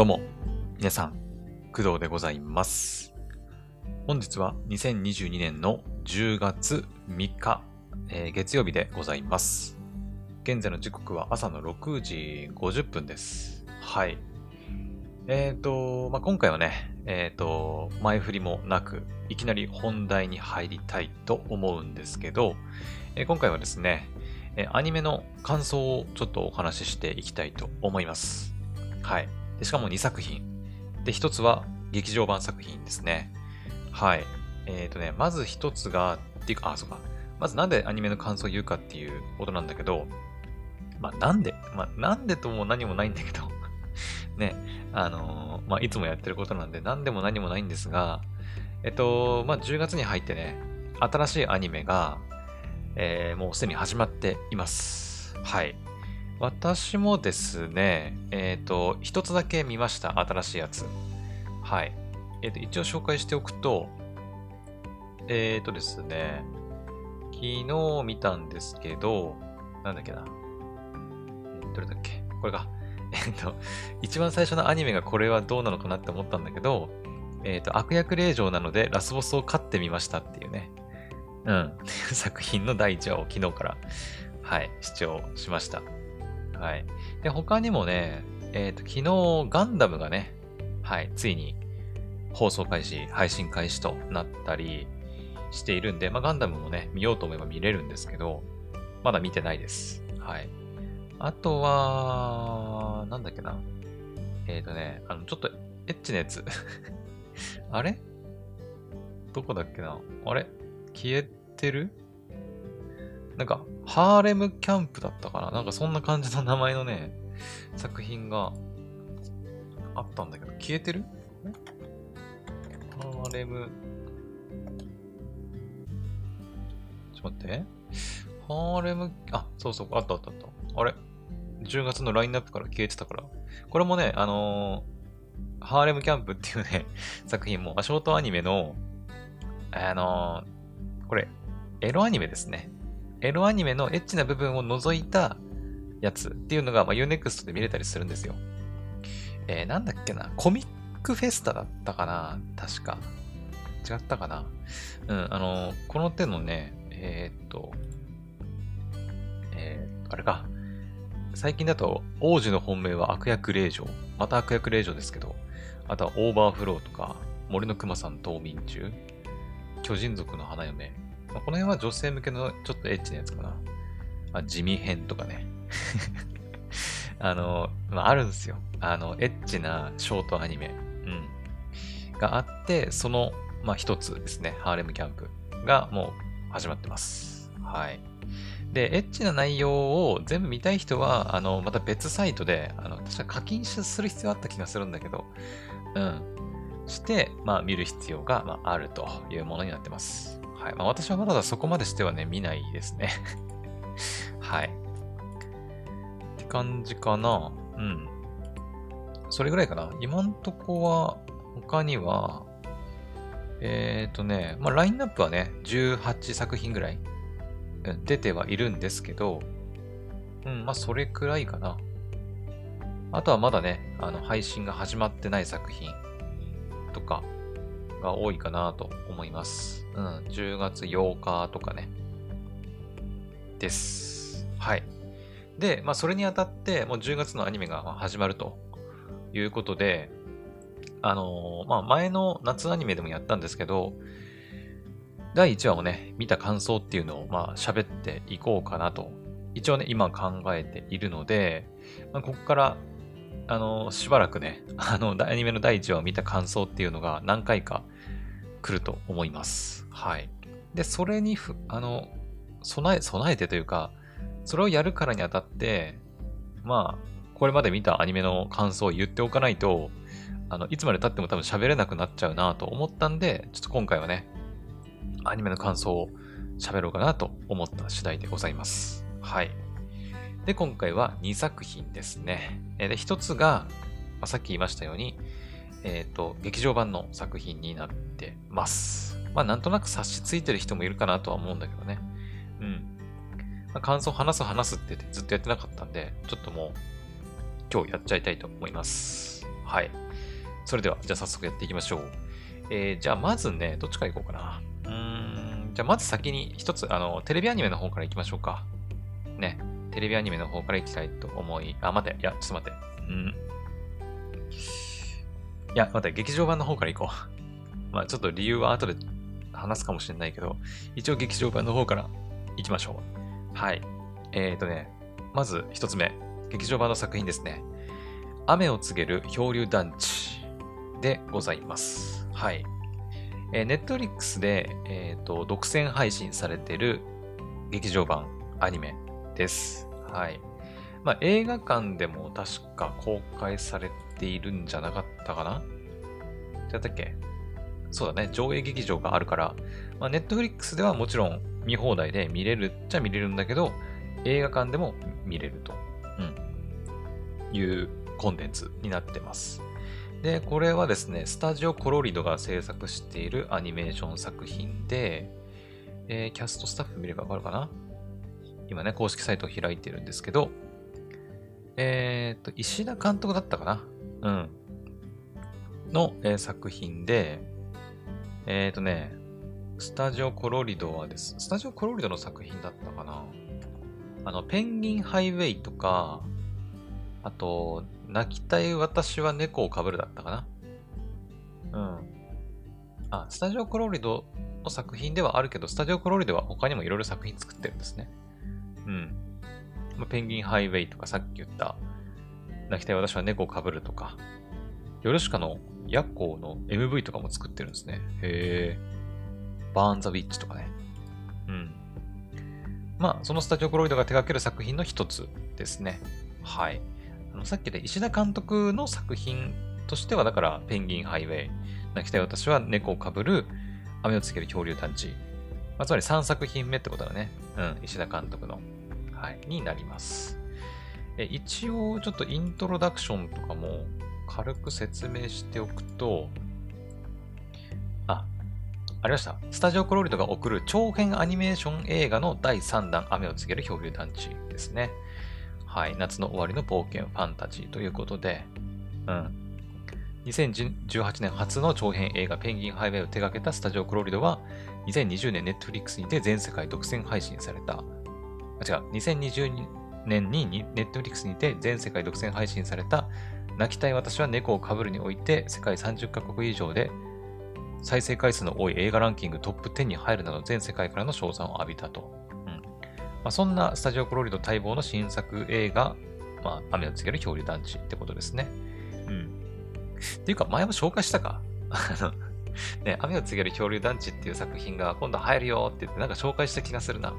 どうも、皆さん、工藤でございます。本日は2022年の10月3日、えー月曜日でございます。現在の時刻は朝の6時50分です。はい。えっ、と、まあ、今回はね、えっ、と、前振りもなく、いきなり本題に入りたいと思うんですけど、えー今回はですね、えアニメの感想をちょっとお話ししていきたいと思います。はい。でしかも2作品。で、1つは劇場版作品ですね。はい。えっ、とね、まず1つが、っていうか、あ、そうか。まずなんでアニメの感想を言うかっていうことなんだけど、まあなんで、まあなんでとも何もないんだけど、ね、あのーまあいつもやってることなんで何でも何もないんですが、えっと、まあ10月に入ってね、新しいアニメが、えーもうすでに始まっています。はい。私もですね、えっ、と、一つだけ見ました。新しいやつ。はい。えっ、と、一応紹介しておくと、えっ、とですね、昨日見たんですけど、なんだっけな。どれだっけこれか。えっ、と、一番最初のアニメがこれはどうなのかなって思ったんだけど、えっ、と、悪役令嬢なのでラスボスを勝ってみましたっていうね。うん。作品の第1話を昨日から、はい、視聴しました。はい。で、他にもね、えっ、と、昨日ガンダムがね、はい、ついに放送開始、配信開始となったりしているんで、まあ、ガンダムもね、見ようと思えば見れるんですけど、まだ見てないです。はい。あとは、なんだっけな。えっ、とね、あの、ちょっとエッチなやつ。あれ？どこだっけな？あれ？消えてる？なんか、ハーレムキャンプだったかな？なんかそんな感じの名前のね、作品があったんだけど、消えてる？ハーレム。ちょっと待って。ハーレム、あ、そうそう、あったあったあった。あれ ?10 月のラインナップから消えてたから。これもね、あのーハーレムキャンプっていうね、作品も、ショートアニメの、あのーこれ、エロアニメですね。エロアニメのエッチな部分を除いたやつっていうのが、まあ、Unext で見れたりするんですよ。えー、なんだっけな、コミックフェスタだったかな確か。違ったかなうん、あのこの手のね、えーっと、えー、あれか。最近だと、王子の本命は悪役令嬢。また悪役令嬢ですけど、あとはオーバーフローとか、森の熊さん冬眠中、巨人族の花嫁。この辺は女性向けのちょっとエッチなやつかな。あ地味編とかね。あの、まあ、あるんですよ。あの、エッチなショートアニメ。うん。があって、その、まあ、一つですね。ハーレムキャンプがもう始まってます。はい。で、エッチな内容を全部見たい人は、あの、また別サイトで、あの、確か課金する必要あった気がするんだけど、うん。して、まあ、見る必要が、まあ、あるというものになってます。はい。まあ、私はまだそこまでしてはね、見ないですね。はい。って感じかな。うん。それぐらいかな。今んとこは、他には、えっ、ー、とね、まあ、ラインナップはね、18作品ぐらい出てはいるんですけど、うん、まあ、それくらいかな。あとはまだね、あの、配信が始まってない作品とかが多いかなと思います。うん、10月8日とかね。です。はい。で、まあ、それにあたって、もう10月のアニメが始まるということで、あのーまあ、前の夏アニメでもやったんですけど、第1話をね、見た感想っていうのを、まあ、喋っていこうかなと、一応ね、今考えているので、まあ、ここから、あのしばらくね、あの、アニメの第1話を見た感想っていうのが何回か来ると思います。はい。で、それにふ、あの、備え、備えてというか、それをやるからにあたって、まあ、これまで見たアニメの感想を言っておかないと、あの、いつまで経っても多分喋れなくなっちゃうなと思ったんで、ちょっと今回はね、アニメの感想を喋ろうかなと思った次第でございます。はい。で、今回は2作品ですね。で、1つが、まあ、さっき言いましたように、えっ、と、劇場版の作品になってます。まあ、なんとなく察しついてる人もいるかなとは思うんだけどね。うん。まあ、感想話す話すってってずっとやってなかったんで、ちょっともう、今日やっちゃいたいと思います。はい。それでは、じゃあ早速やっていきましょう。えー、じゃあまずね、どっちから行こうかな。うーん、じゃあまず先に一つ、あの、テレビアニメの方から行きましょうか。ね。テレビアニメの方から行きたいと思い、あ、待て、いや、ちょっと待って。うん。いや、待って、劇場版の方から行こう。まあちょっと理由は後で話すかもしれないけど、一応劇場版の方から行きましょう。はい。えーとね、まず一つ目。劇場版の作品ですね。雨を告げる漂流団地でございます。はい。えー、ネットリックスで、えーと、独占配信されてる劇場版アニメです。はい。まあ、映画館でも確か公開されているんじゃなかったかな？だったっけ？そうだね。上映劇場があるから、まあ、ネットフリックスではもちろん見放題で見れるっちゃ見れるんだけど、映画館でも見れると、うん、いうコンテンツになってます。で、これはですね、スタジオコロリドが制作しているアニメーション作品で、えー、キャストスタッフ見ればわかるかな？今ね、公式サイトを開いてるんですけど、えっ、と、石田監督だったかな？うん。の、えー、作品で、えっ、とね、スタジオコロリドはです。スタジオコロリドの作品だったかな？あの、ペンギンハイウェイとか、あと、泣きたい私は猫をかぶるだったかな？うん。あ、スタジオコロリドの作品ではあるけど、スタジオコロリドは他にもいろいろ作品作ってるんですね。うん。まペンギンハイウェイとかさっき言った、泣きたい私は猫をかぶるとか、ヨルシカのヤッコーの MV とかも作ってるんですね。へえ。バーン・ザ・ウィッチとかね。うん。まあ、そのスタジオコロイドが手掛ける作品の一つですね。はい。あのさっきで石田監督の作品としては、だから、ペンギンハイウェイ、泣きたい私は猫をかぶる、雨をつける恐竜団地。まあ、つまり3作品目ってことだね。うん、石田監督の。はい、になります。え一応、ちょっとイントロダクションとかも軽く説明しておくと、あありました。スタジオクロリドが送る長編アニメーション映画の第3弾、雨を告げる漂流団地ですね。はい。夏の終わりの冒険ファンタジーということで、うん。2018年初の長編映画ペンギンハイウェイを手掛けたスタジオクロリドは、2020年ネットフリックスにて全世界独占配信された、あ、違う、2020年にネットフリックスにて全世界独占配信された、泣きたい私は猫をかぶるにおいて、世界30カ国以上で再生回数の多い映画ランキングトップ10に入るなど全世界からの称賛を浴びたと。うんまあ、そんなスタジオクロリド待望の新作映画、まあ、雨を告げる漂流団地ってことですね。うん。っていうか、前も紹介したか、ね、雨を告げる漂流団地っていう作品が今度入るよって言ってなんか紹介した気がするな。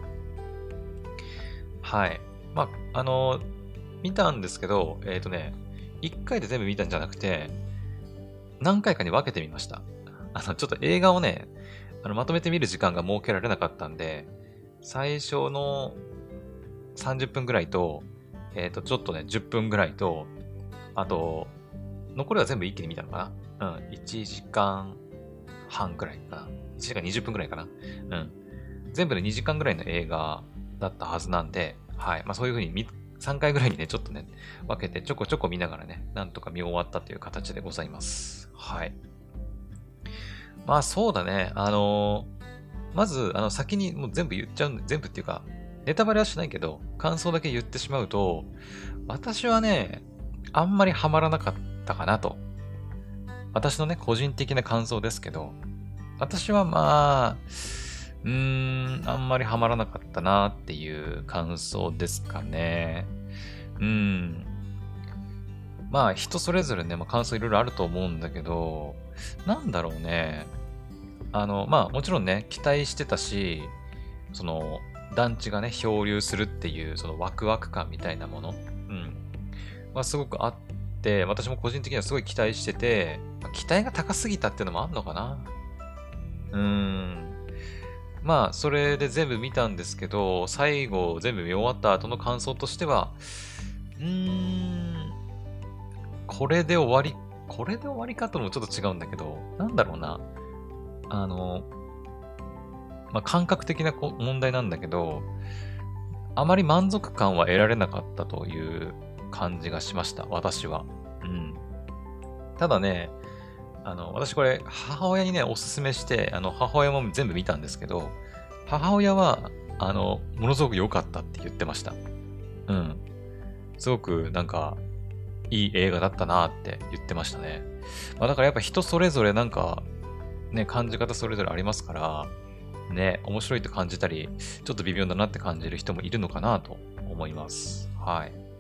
はい。まあ、あの、見たんですけど、えっ、ー、とね、一回で全部見たんじゃなくて、何回かに分けてみました。あの、ちょっと映画をね、あの、まとめて見る時間が設けられなかったんで、最初の30分ぐらいと、えっ、ー、と、ちょっとね、10分ぐらいと、あと、残りは全部一気に見たのかなうん、1時間半ぐらいかな。1時間20分ぐらいかな。うん。全部で2時間ぐらいの映画だったはずなんで、はい。まあそういう風に3回ぐらいにね、ちょっとね、分けてちょこちょこ見ながらね、なんとか見終わったという形でございます。はい。まあそうだね。あのー、まず、あの、先にもう全部言っちゃうんで、全部っていうか、ネタバレはしないけど、感想だけ言ってしまうと、私はね、あんまりハマらなかったかなと。私のね、個人的な感想ですけど、私はまあ、うーん、あんまりハマらなかったなっていう感想ですかね。うん。まあ人それぞれね、まあ、感想いろいろあると思うんだけど、なんだろうね。あの、まあもちろんね、期待してたし、その、団地がね、漂流するっていう、そのワクワク感みたいなもの、うん。まあすごくあっ、私も個人的にはすごい期待してて、期待が高すぎたっていうのもあんのかな。うーん。まあ、それで全部見たんですけど、最後全部見終わった後の感想としては、うーん、これで終わり、これで終わりかともちょっと違うんだけど、なんだろうな。あの、まあ、感覚的な問題なんだけど、あまり満足感は得られなかったという感じがしました、私は。うん。ただね、あの、私これ、母親にね、おすすめして、あの、母親も全部見たんですけど、母親は、あの、ものすごく良かったって言ってました。うん。すごく、なんか、いい映画だったなって言ってましたね。まあ、だからやっぱ人それぞれなんか、ね、感じ方それぞれありますから、ね、面白いと感じたり、ちょっと微妙だなって感じる人もいるのかなと思います。はい。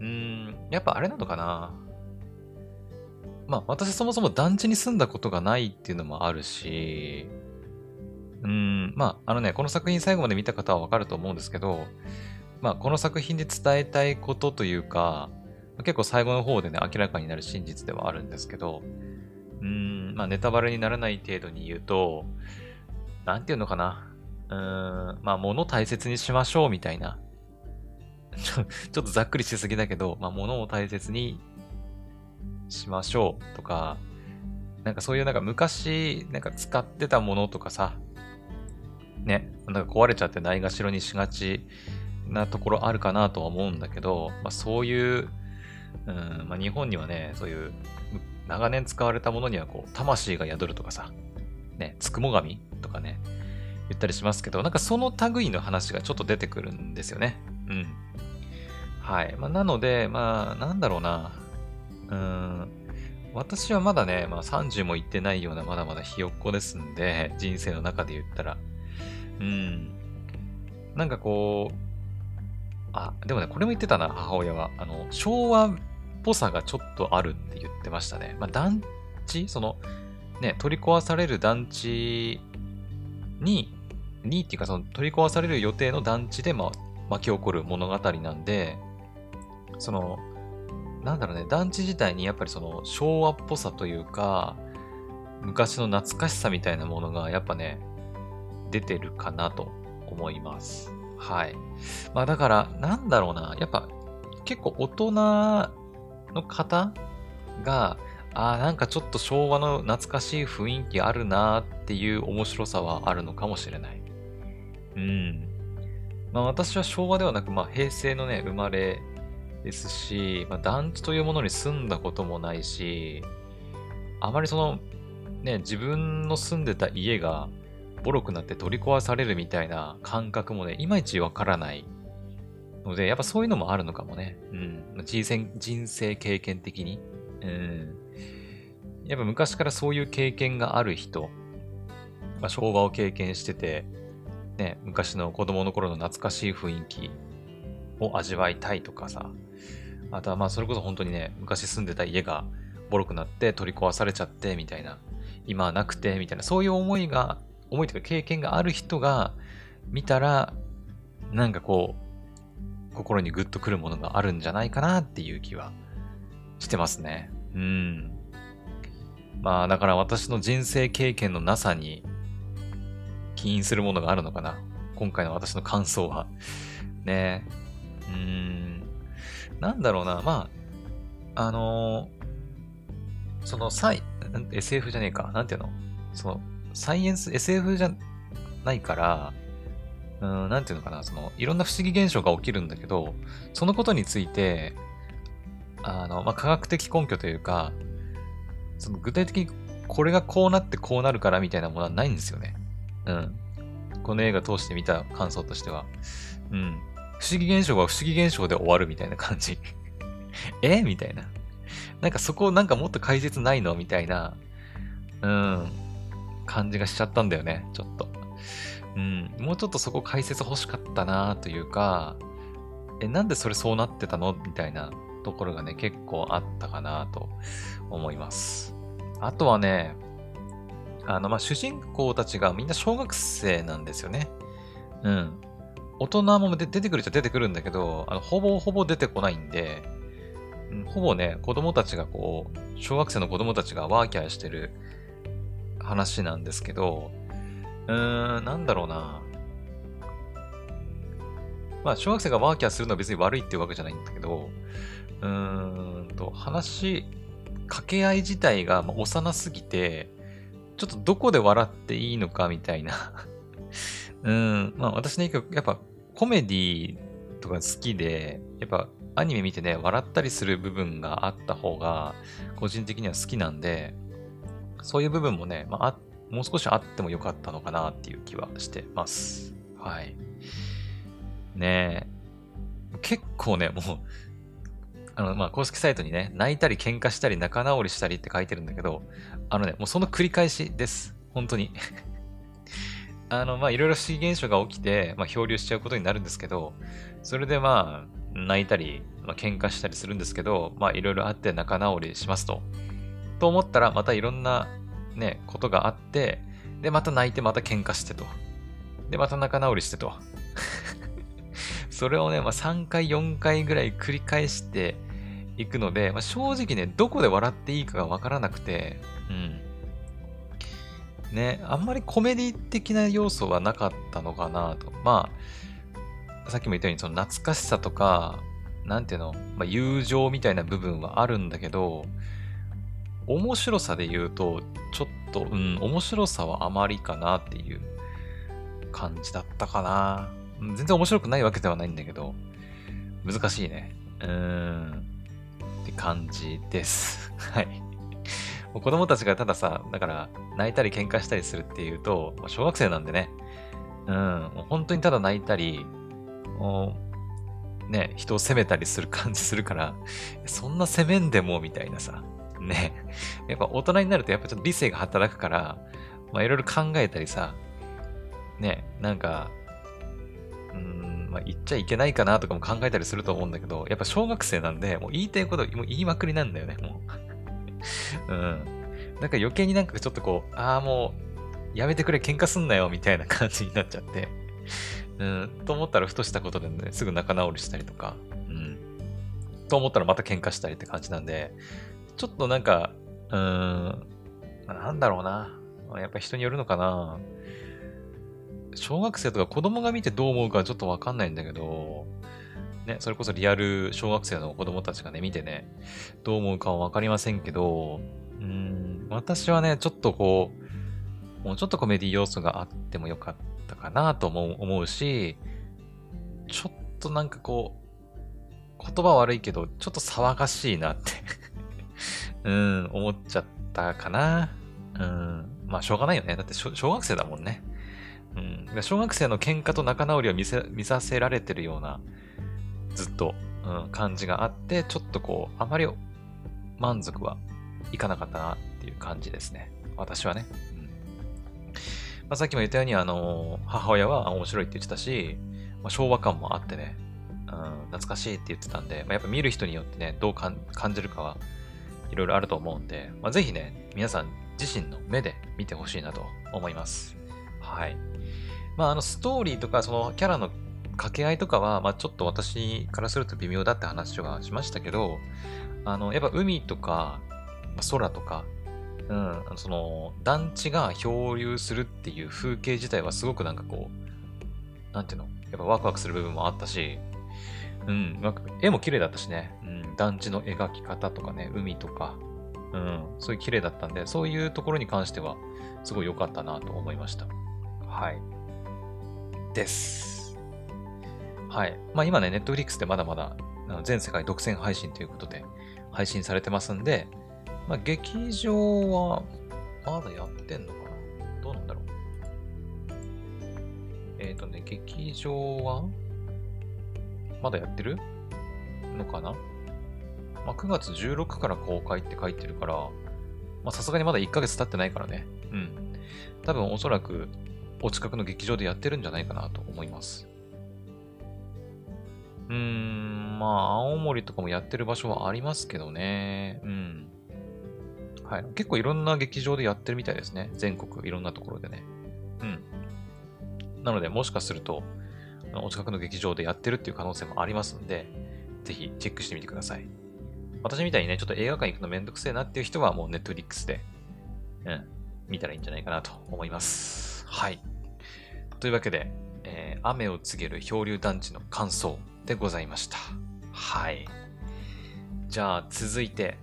うん、やっぱあれなのかな。まあ、私そもそも団地に住んだことがないっていうのもあるし、うん、まあ、あのね、この作品最後まで見た方はわかると思うんですけど、まあ、この作品で伝えたいことというか、結構最後の方でね、明らかになる真実ではあるんですけど、うん、まあ、ネタバレにならない程度に言うと、なんていうのかな。うーん、まあ、物大切にしましょうみたいな。ちょっとざっくりしすぎだけど、まあ、物を大切にしましょうとか、なんかそういうなんか昔なんか使ってたものとかさ、ね、なんか壊れちゃってないがしろにしがちなところあるかなとは思うんだけど、まあ、そういう、うんまあ、日本にはね、そういう長年使われたものにはこう魂が宿るとかさ、ね、つくも神とかね、言ったりしますけど、なんかその類の話がちょっと出てくるんですよね。うん。はい。まあ、なので、まあ、なんだろうな。うん。私はまだね、まあ30も行ってないようなまだまだひよっこですんで、人生の中で言ったら。うん。なんかこう、あ、でもね、これも言ってたな、母親は。あの、昭和っぽさがちょっとあるって言ってましたね。まあ団地その、ね、取り壊される団地に、にっていうかその取り壊される予定の団地で、まあ、巻き起こる物語なんで、その、なんだろうね、団地自体にやっぱりその昭和っぽさというか、昔の懐かしさみたいなものがやっぱね、出てるかなと思います。はい。まあだから、なんだろうな、やっぱ結構大人の方が、ああ、なんかちょっと昭和の懐かしい雰囲気あるなっていう面白さはあるのかもしれない。うん。まあ私は昭和ではなく、まあ平成のね、生まれですし、まあ、団地というものに住んだこともないし、あまりその、ね、自分の住んでた家がボロくなって取り壊されるみたいな感覚もね、いまいちわからないので、やっぱそういうのもあるのかもね。うん。人生、人生経験的に。うん。やっぱ昔からそういう経験がある人、まあ、昭和を経験してて、ね、昔の子供の頃の懐かしい雰囲気を味わいたいとかさ、あとはまあそれこそ本当にね、昔住んでた家がボロくなって取り壊されちゃってみたいな、今はなくてみたいな、そういう思いが、思いというか経験がある人が見たら、なんかこう、心にグッとくるものがあるんじゃないかなっていう気はしてますね。うん。まあだから私の人生経験のなさに起因するものがあるのかな。今回の私の感想は。ねうーん。なんだろうな。まあ、あのー、そのサイ、SF じゃねえか。なんていうの？その、サイエンス、SF じゃないから、うん、なんていうのかな。その、いろんな不思議現象が起きるんだけど、そのことについて、あの、まあ、科学的根拠というか、その具体的にこれがこうなってこうなるからみたいなものはないんですよね。うん。この映画通して見た感想としては。うん。不思議現象は不思議現象で終わるみたいな感じ え？みたいな。なんかそこなんかもっと解説ないの？みたいな、うん、感じがしちゃったんだよね、ちょっと。うん、もうちょっとそこ解説欲しかったなというか、え、なんでそれそうなってたの？みたいなところがね、結構あったかなと思います。あとはね、あの、ま、主人公たちがみんな小学生なんですよね。うん。大人も出てくるっちゃ出てくるんだけど、あのほぼほぼ出てこないんで、うん、ほぼね、子供たちがこう、小学生の子供たちがワーキャーしてる話なんですけど、うーん、なんだろうな。まあ、小学生がワーキャーするのは別に悪いっていうわけじゃないんだけど、うーんと、話、掛け合い自体が幼すぎて、ちょっとどこで笑っていいのかみたいなうん、まあ私ね、やっぱコメディとか好きで、やっぱアニメ見てね、笑ったりする部分があった方が、個人的には好きなんで、そういう部分もね、まあ、もう少しあってもよかったのかなっていう気はしてます。はい。ねえ。結構ね、もう、あの、まあ、公式サイトにね、泣いたり喧嘩したり仲直りしたりって書いてるんだけど、あのね、もうその繰り返しです。本当に。あの、まあ、いろいろ不思議現象が起きて、まあ、漂流しちゃうことになるんですけど、それでまあ、泣いたり、まあ、喧嘩したりするんですけど、まあ、いろいろあって仲直りしますと。と思ったら、またいろんなね、ことがあって、で、また泣いて、また喧嘩してと。で、また仲直りしてと。それをね、まあ、3回、4回ぐらい繰り返していくので、まあ、正直ね、どこで笑っていいかがわからなくて、うん。ね、あんまりコメディ的な要素はなかったのかなと。まあ、さっきも言ったように、その懐かしさとか、なんていうの、まあ、友情みたいな部分はあるんだけど、面白さで言うと、ちょっと、うん、面白さはあまりかなっていう感じだったかな。全然面白くないわけではないんだけど、難しいね。うーん。って感じです。はい。子供たちがたださ、だから泣いたり喧嘩したりするっていうと、小学生なんでね、うん、本当にただ泣いたり、ね、人を責めたりする感じするから、そんな責めんでもみたいなさ、ね。やっぱ大人になるとやっぱちょっと理性が働くから、まあいろいろ考えたりさ、ね、なんか、うん、まあ言っちゃいけないかなとかも考えたりすると思うんだけど、やっぱ小学生なんで、もう言いたいこともう言いまくりなんだよね、もう。うん。なんか余計になんかちょっとこう、ああもう、やめてくれ、喧嘩すんなよ、みたいな感じになっちゃって。うん、と思ったらふとしたことでね、すぐ仲直りしたりとか、うん。と思ったらまた喧嘩したりって感じなんで、ちょっとなんか、うん、なんだろうな。やっぱ人によるのかな。小学生とか子供が見てどう思うかちょっとわかんないんだけど、ね、それこそリアル小学生の子供たちがね、見てね、どう思うかはわかりませんけど、うん、私はね、ちょっとこう、もうちょっとコメディ要素があってもよかったかなとも思うし、ちょっとなんかこう、言葉悪いけど、ちょっと騒がしいなって うん、思っちゃったかな。うん。まあ、しょうがないよね。だって小学生だもんね。うん。小学生の喧嘩と仲直りを見せ、見させられてるような、ずっと、うん、感じがあって、ちょっとこう、あまり満足はいかなかったなっていう感じですね。私はね。うん。まあ、さっきも言ったように、あの、母親は面白いって言ってたし、まあ、昭和感もあってね、うん、懐かしいって言ってたんで、まあ、やっぱ見る人によってね、どう感じるかはいろいろあると思うんで、まあ、ぜひね、皆さん自身の目で見てほしいなと思います。はい。まあ、あの、ストーリーとか、そのキャラの掛け合いとかは、まあ、ちょっと私からすると微妙だって話はしましたけど、あの、やっぱ海とか、ま、空とか、うん、その、団地が漂流するっていう風景自体はすごくなんかこう、なんていうのやっぱワクワクする部分もあったし、うん、絵も綺麗だったしね、うん、団地の描き方とかね、海とか、うん、そういう綺麗だったんで、そういうところに関しては、すごい良かったなと思いました。はい。です。はい。まあ今ね、ネットフリックスでまだまだ全世界独占配信ということで配信されてますんで、まあ劇場はまだやってんのかなどうなんだろうえっ、ー、とね、劇場はまだやってるのかな？まあ、9月16から公開って書いてるから、ま、さすがにまだ1ヶ月経ってないからね。うん。多分おそらく、お近くの劇場でやってるんじゃないかなと思います。うーん、まあ、青森とかもやってる場所はありますけどね。うん。はい。結構いろんな劇場でやってるみたいですね。全国いろんなところでね。うん。なので、もしかすると、お近くの劇場でやってるっていう可能性もありますんで、ぜひチェックしてみてください。私みたいにね、ちょっと映画館行くのめんどくせえなっていう人はもうネットフリックスで、うん、見たらいいんじゃないかなと思います。はい。というわけで、えー、雨を告げる漂流団地の感想でございました。はい。じゃあ続いて、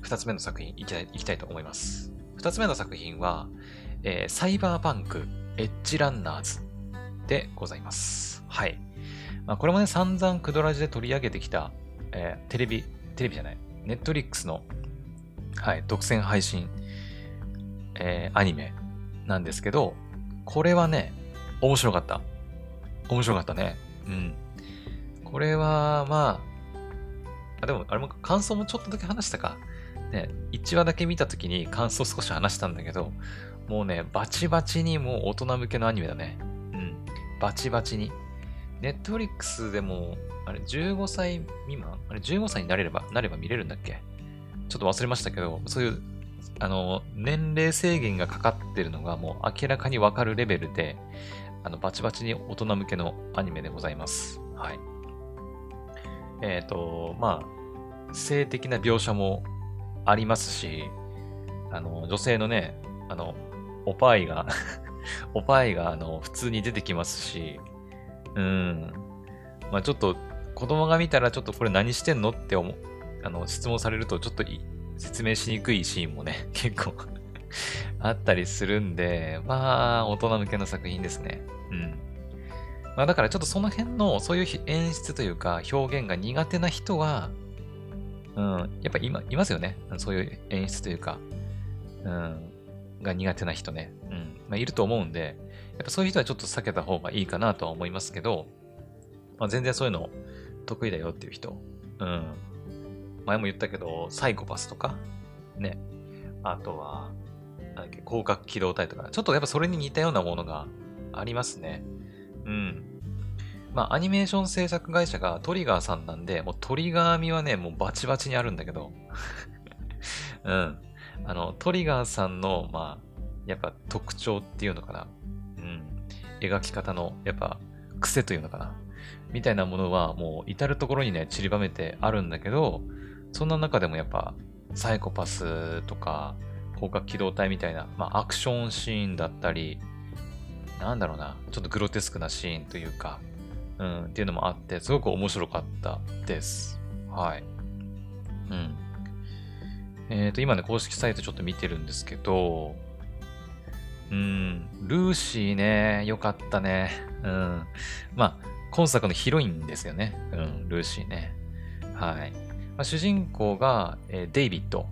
二つ目の作品いきたいいきたいと思います。二つ目の作品は、えー、サイバーパンクエッジランナーズでございます。はい。まあ、これもね、散々クドラジで取り上げてきた、えー、テレビ、テレビじゃない、ネットリックスの、はい、独占配信、えー、アニメなんですけど、これはね、面白かった。面白かったね。うん。これは、まあ、あ、でも、あれも感想もちょっとだけ話したか。ね、1話だけ見たときに感想少し話したんだけど、もうね、バチバチにもう大人向けのアニメだね。うん。バチバチに。ネットフリックスでも、あれ、15歳未満？あれ、15歳になれれば、なれば見れるんだっけ？ちょっと忘れましたけど、そういう、あの、年齢制限がかかってるのがもう明らかにわかるレベルで、あの、バチバチに大人向けのアニメでございます。はい。えっ、ー、と、まあ、性的な描写もありますし、あの、女性のね、あの、おパイが おパイが、あの、普通に出てきますし、うん。まあちょっと、子供が見たらちょっとこれ何してんのって思あの、質問されるとちょっと説明しにくいシーンもね、結構 あったりするんで、まあ、大人向けの作品ですね。うん。まあだからちょっとその辺の、そういう演出というか表現が苦手な人は、うん、やっぱ今、いますよね。そういう演出というか、うん、が苦手な人ね。うん。まあいると思うんで、やっぱそういう人はちょっと避けた方がいいかなとは思いますけど、まあ全然そういうの得意だよっていう人。うん。前も言ったけど、サイコパスとか、ね。あとは、だっけ、広角機動隊とか、ちょっとやっぱそれに似たようなものがありますね。うん。まあ、アニメーション制作会社がトリガーさんなんで、もうトリガー味はね、もうバチバチにあるんだけど、うん。あの、トリガーさんの、まあ、やっぱ特徴っていうのかな。うん。描き方の、やっぱ、癖というのかな。みたいなものは、もう至るところにね、散りばめてあるんだけど、そんな中でもやっぱ、サイコパスとか、広角機動隊みたいな、まあ、アクションシーンだったり、なんだろうな、ちょっとグロテスクなシーンというか、うん、っていうのもあって、すごく面白かったです。はい。うん。えっ、ー、と、今ね、公式サイトちょっと見てるんですけど、うん、ルーシーね、よかったね。うん。まあ、今作のヒロインですよね。うん、ルーシーね。はい。まあ、主人公が、えー、デイビッド。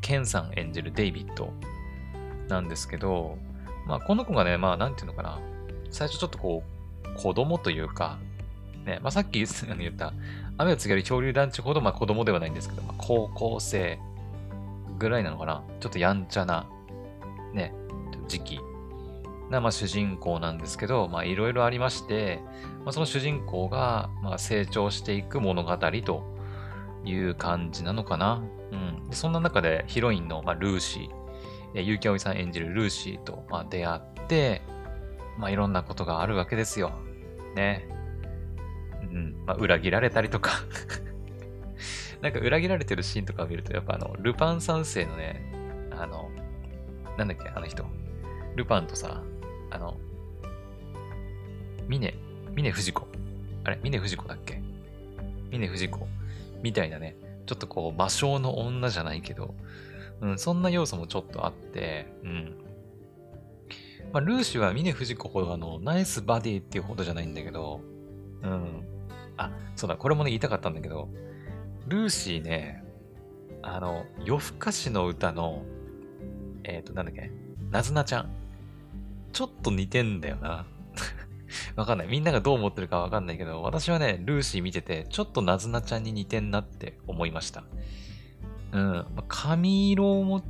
ケンさん演じるデイビッドなんですけど、まあ、この子がね、まあ、なんていうのかな。最初ちょっとこう、子供というか、ね、まあ、さっき言った、雨を告げる恐竜団地ほど、まあ、子供ではないんですけど、まあ、高校生ぐらいなのかな。ちょっとやんちゃな、ね、時期な、まあ、主人公なんですけど、まあ、いろいろありまして、まあ、その主人公が、まあ、成長していく物語という感じなのかな。うん。そんな中でヒロインの、まあ、ルーシー、えー、結城葵さん演じるルーシーと、まあ、出会って、まあ、いろんなことがあるわけですよ。ね。うん。まあ、裏切られたりとか なんか裏切られてるシーンとかを見ると、やっぱあの、ルパン三世のね、あの、なんだっけ、あの人。ルパンとさ、あの、峰、峰藤子。あれ峰藤子だっけ？峰藤子。みたいなね、ちょっとこう、魔性の女じゃないけど、うん、そんな要素もちょっとあって、うん。まあ、ルーシーは峰藤子ほどあの、ナイスバディっていうほどじゃないんだけど、うん。あ、そうだ、これもね、言いたかったんだけど、ルーシーね、あの、夜更かしの歌の、えっ、ー、と、なんだっけ、なずなちゃん。ちょっと似てんだよな。わかんない。みんながどう思ってるかわかんないけど、私はね、ルーシー見てて、ちょっとなずなちゃんに似てんなって思いました。うん。ま、髪色も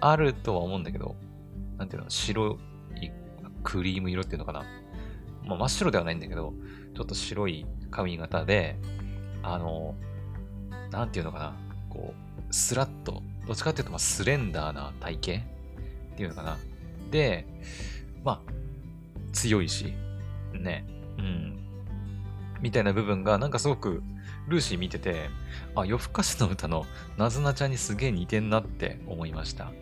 あるとは思うんだけど、なんていうの、白い、クリーム色っていうのかな。まあ、真っ白ではないんだけど、ちょっと白い髪型で、あの、なんていうのかな。こう、スラッと、どっちかっていうと、まあ、スレンダーな体型っていうのかな。で、まあ、強いし、ね、うん。みたいな部分が、なんかすごく、ルーシー見てて、あ、夜更かしの歌のなずなちゃんにすげえ似てんなって思いました。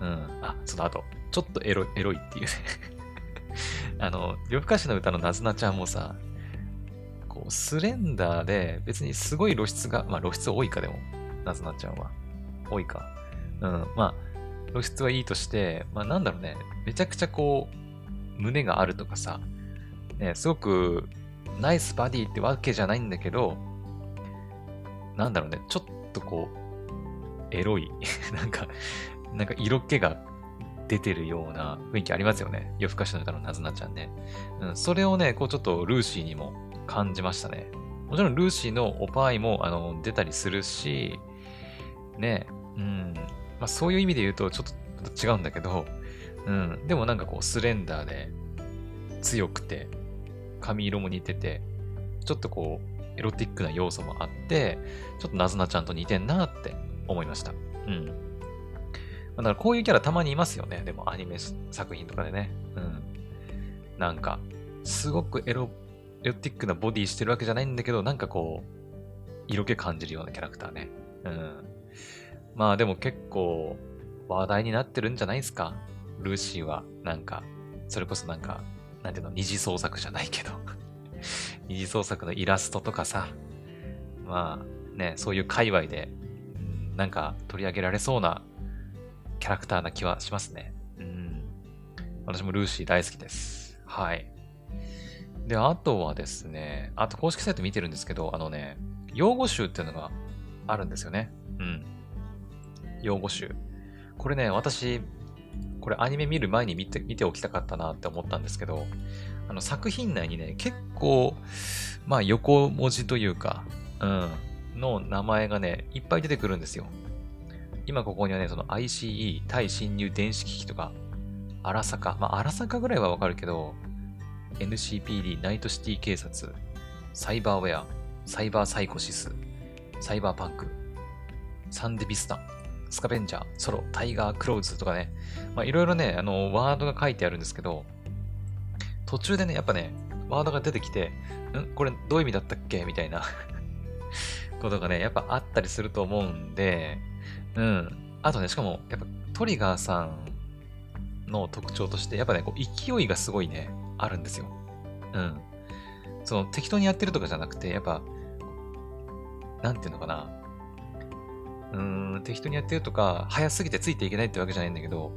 うん。あ、その後、ちょっとエロエロいっていうね あの、夜更かしの歌のなずなちゃんもさ、こう、スレンダーで、別にすごい露出が、まあ露出多いかでも、なずなちゃんは。多いか。うん、まあ、露出はいいとして、まあなんだろうね、めちゃくちゃこう、胸があるとかさ、ね、すごく、ナイスバディってわけじゃないんだけど、なんだろうね、ちょっとこう、エロい、なんか、なんか色気が出てるような雰囲気ありますよね。夜更かしの歌のなずなちゃんね。うん、それをね、こうちょっとルーシーにも感じましたね。もちろんルーシーのオパーイもあの出たりするし、ね、うん、まあそういう意味で言うとちょっと違うんだけど、うん、でもなんかこうスレンダーで強くて、髪色も似てて、ちょっとこう、エロティックな要素もあって、ちょっとなずなちゃんと似てんなって思いました。うん。だからこういうキャラたまにいますよね。でもアニメ作品とかでね。うん。なんか、すごくエロ、エロティックなボディしてるわけじゃないんだけど、なんかこう、色気感じるようなキャラクターね。うん。まあでも結構話題になってるんじゃないですか。ルーシーは。なんか、それこそなんか、なんていうの、二次創作じゃないけど 二次創作のイラストとかさ、まあね、そういう界隈で、なんか取り上げられそうなキャラクターな気はしますね。うん。私もルーシー大好きです。はい。で、あとはですね、あと公式サイト見てるんですけど、あのね、用語集っていうのがあるんですよね。うん。用語集。これね、私、これアニメ見る前に見て見ておきたかったなって思ったんですけど、あの作品内にね、結構、まあ横文字というか、うん、の名前がね、いっぱい出てくるんですよ。今ここにはね、その ICE、対侵入電子機器とか、荒坂、まあ荒坂ぐらいはわかるけど、NCPD、ナイトシティ警察、サイバーウェア、サイバーサイコシス、サイバーパンク、サンデビスタン、スカベンジャー、ソロ、タイガー、クローズとかね、まあ、いろいろね、あの、ワードが書いてあるんですけど、途中でね、やっぱね、ワードが出てきて、ん？これどういう意味だったっけ？みたいな ことがね、やっぱあったりすると思うんで、うん。あとね、しかも、やっぱトリガーさんの特徴として、やっぱね、こう勢いがすごいね、あるんですよ。うん。その適当にやってるとかじゃなくて、やっぱ、なんていうのかな。うん、適当にやってるとか、早すぎてついていけないってわけじゃないんだけど、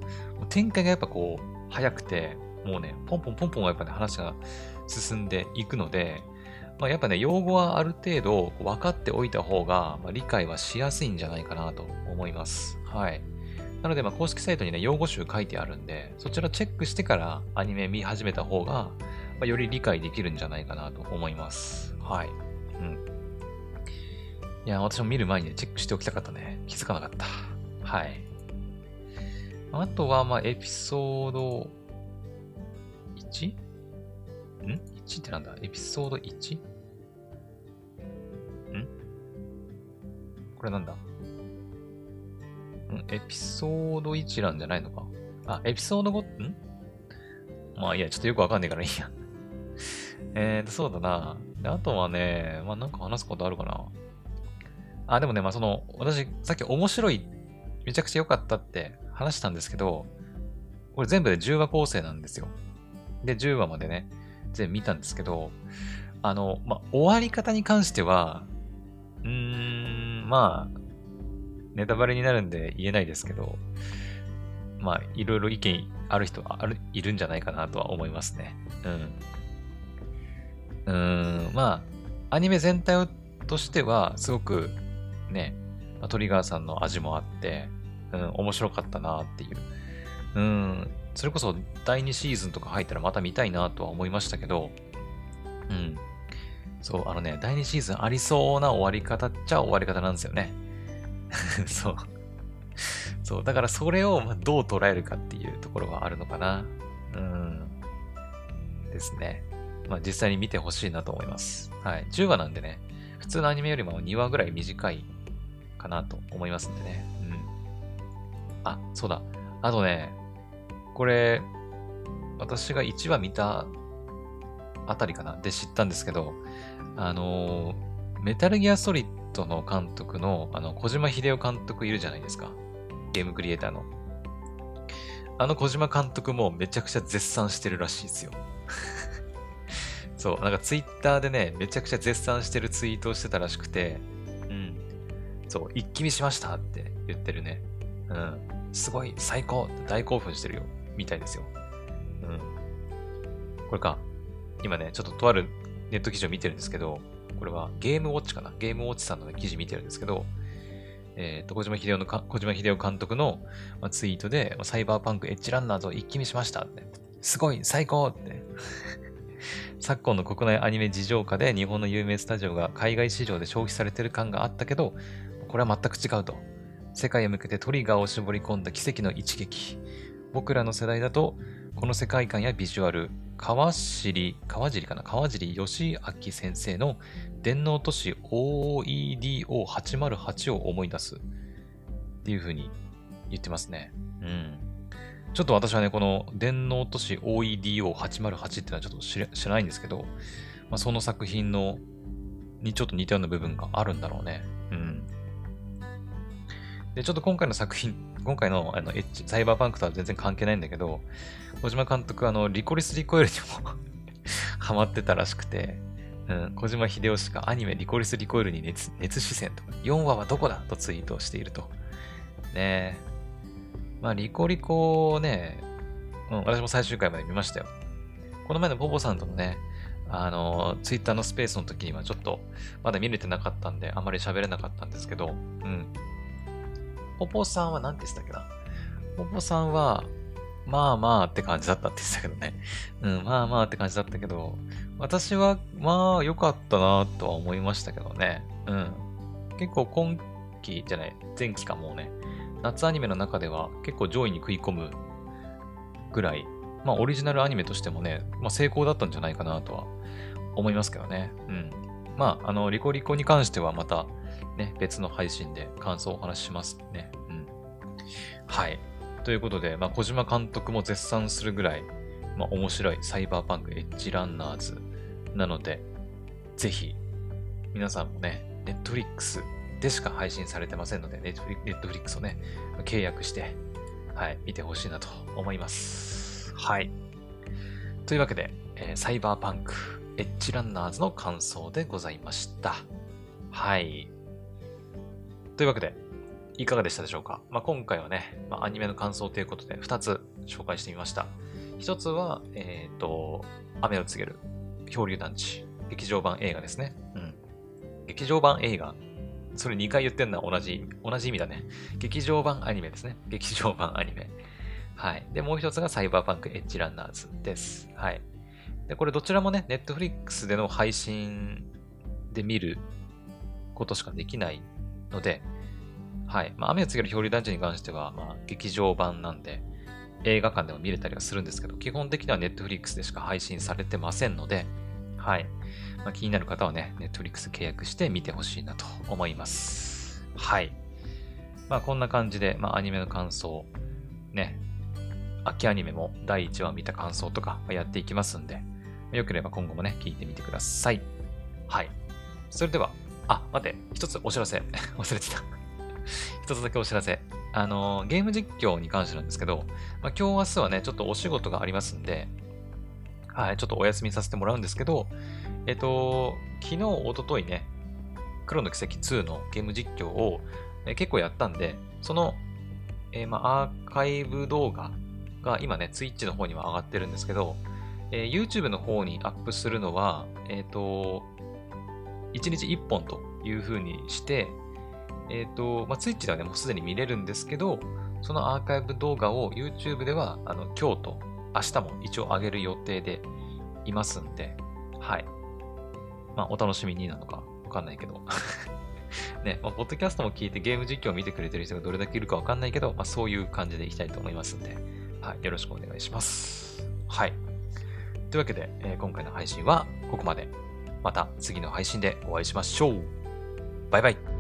展開がやっぱこう、早くて、もうね、ポンポンポンポンやっぱね、話が進んでいくので、まあ、やっぱね、用語はある程度分かっておいた方が、まあ、理解はしやすいんじゃないかなと思います。はい。なので、まあ、公式サイトにね、用語集書いてあるんで、そちらチェックしてからアニメ見始めた方が、まあ、より理解できるんじゃないかなと思います。はい。うん。いや、私も見る前に、チェックしておきたかったね。気づかなかった。はい。あとは、まあ、エピソード 1? ん ?1 ってなんだ？エピソード 1? ん？これなんだ？んエピソード一覧じゃないのか？あ、エピソード5、ん？まあいや、ちょっとよくわかんないからいいや。えーと、そうだな。あとはね、まあなんか話すことあるかな？あ、でもね、まあその、私、さっき面白い、めちゃくちゃ良かったって話したんですけど、これ全部で10話構成なんですよ。で、10話までね、全部見たんですけど、あの、まあ、終わり方に関しては、うーん、まあ、ネタバレになるんで言えないですけど、まあ、いろいろ意見ある人ある、いるんじゃないかなとは思いますね。うん。うーん、まあ、アニメ全体としては、すごくね、ま、トリガーさんの味もあって、うん、面白かったなっていう。うん、それこそ第2シーズンとか入ったらまた見たいなとは思いましたけど、うん。そう、あのね、第2シーズンありそうな終わり方っちゃ終わり方なんですよね。そう。そう、だからそれをどう捉えるかっていうところはあるのかな。うん。ですね。まあ実際に見てほしいなと思います。はい。10話なんでね、普通のアニメよりも2話ぐらい短いかなと思いますんでね。うん。あ、そうだ。あとね、これ、私が1話見たあたりかなで知ったんですけど、あの、メタルギアソリッドの監督の、あの、小島秀夫監督いるじゃないですか。ゲームクリエイターの。あの小島監督もめちゃくちゃ絶賛してるらしいですよ。そう、なんかツイッターでね、めちゃくちゃ絶賛してるツイートをしてたらしくて、そう、一気見しましたって言ってるね。うん。すごい、最高って大興奮してるよ。みたいですよ。うん。これか。今ね、ちょっととあるネット記事を見てるんですけど、これはゲームウォッチかなゲームウォッチさんの、ね、記事見てるんですけど、えっ、ー、と、小島秀夫の小島秀夫監督の、まあ、ツイートで、サイバーパンクエッジランナーズを一気見しましたって。すごい最高って 昨今の国内アニメ事情下で日本の有名スタジオが海外市場で消費されてる感があったけど、これは全く違うと。世界へ向けてトリガーを絞り込んだ奇跡の一撃。僕らの世代だと、この世界観やビジュアル、川尻、川尻かな？川尻義明先生の電脳都市 OEDO808 を思い出すっていう風に言ってますね。うん。ちょっと私はね、この電脳都市 OEDO808 ってのはちょっと知らないんですけど、まあ、その作品のにちょっと似たような部分があるんだろうね。うん。で、ちょっと今回の作品、今回のあのエッジサイバーパンクとは全然関係ないんだけど、小島監督、あの、リコリス・リコイルにも ハマってたらしくて、うん、小島秀夫氏がアニメリコリス・リコイルに熱熱視線とか、4話はどこだとツイートしていると。ねえ。まあ、リコリコね、うん、私も最終回まで見ましたよ。この前のポポさんとのね、あの、ツイッターのスペースの時にはちょっと、まだ見れてなかったんで、あまり喋れなかったんですけど、うん。ポポさんは何て言ったっけな？ポポさんは、まあまあって感じだったって言ってたけどね。うん、まあまあって感じだったけど、私は、まあ良かったなとは思いましたけどね。うん。結構今期じゃない、前期かもうね、夏アニメの中では結構上位に食い込むぐらい、まあオリジナルアニメとしてもね、まあ成功だったんじゃないかなとは思いますけどね。うん。まあ、あの、リコリコに関してはまたね、別の配信で感想をお話ししますね。うん。はい。ということで、まあ、小島監督も絶賛するぐらい、まあ、面白いサイバーパンクエッジランナーズなので、ぜひ、皆さんもね、ネットフリックスでしか配信されてませんので、ネットフリックスをね、契約して、はい、見てほしいなと思います。はい。というわけで、えー、サイバーパンクエッジランナーズの感想でございました。はい。というわけで、いかがでしたでしょうか、まあ、今回はね、まあ、アニメの感想ということで2つ紹介してみました。1つは、えっ、ー、と、雨を告げる漂流団地、劇場版映画ですね。うん。劇場版映画、それ2回言ってんのは同じ、同じ意味だね。劇場版アニメですね。劇場版アニメ。はい。で、もう一つがサイバーパンクエッジランナーズです。はい。で、これどちらもね、ネットフリックスでの配信で見ることしかできないので、はい。まあ、雨を告げる漂流団地に関しては、まあ、劇場版なんで、映画館でも見れたりはするんですけど、基本的には Netflix でしか配信されてませんので、はい。まあ、気になる方はね、Netflix 契約して見てほしいなと思います。はい。まあ、こんな感じで、まあ、アニメの感想、ね、秋アニメも第1話見た感想とかやっていきますんで、よければ今後もね、聞いてみてください。はい。それでは、あ、待って、一つお知らせ。忘れてた。一つだけお知らせ。あの、ゲーム実況に関してなんですけど、まあ、今日明日はね、ちょっとお仕事がありますんで、はい、ちょっとお休みさせてもらうんですけど、えっと、昨日、おとといね、黒の奇跡2のゲーム実況を、え結構やったんで、その、えー、まあ、アーカイブ動画が今ね、Twitch の方には上がってるんですけど、えー、YouTube の方にアップするのは、えっ、ー、と、1日1本という風にして、えっ、ー、と、まあ、Twitch ではね、もうすでに見れるんですけど、そのアーカイブ動画を YouTube では、あの、今日と明日も一応上げる予定でいますんで、はい。まあ、お楽しみになのかわかんないけど。ね、まあ、ポッドキャストも聞いてゲーム実況を見てくれてる人がどれだけいるかわかんないけど、まあ、そういう感じでいきたいと思いますんで、はい。よろしくお願いします。はい。というわけで、えー、今回の配信はここまで。また次の配信でお会いしましょう。バイバイ。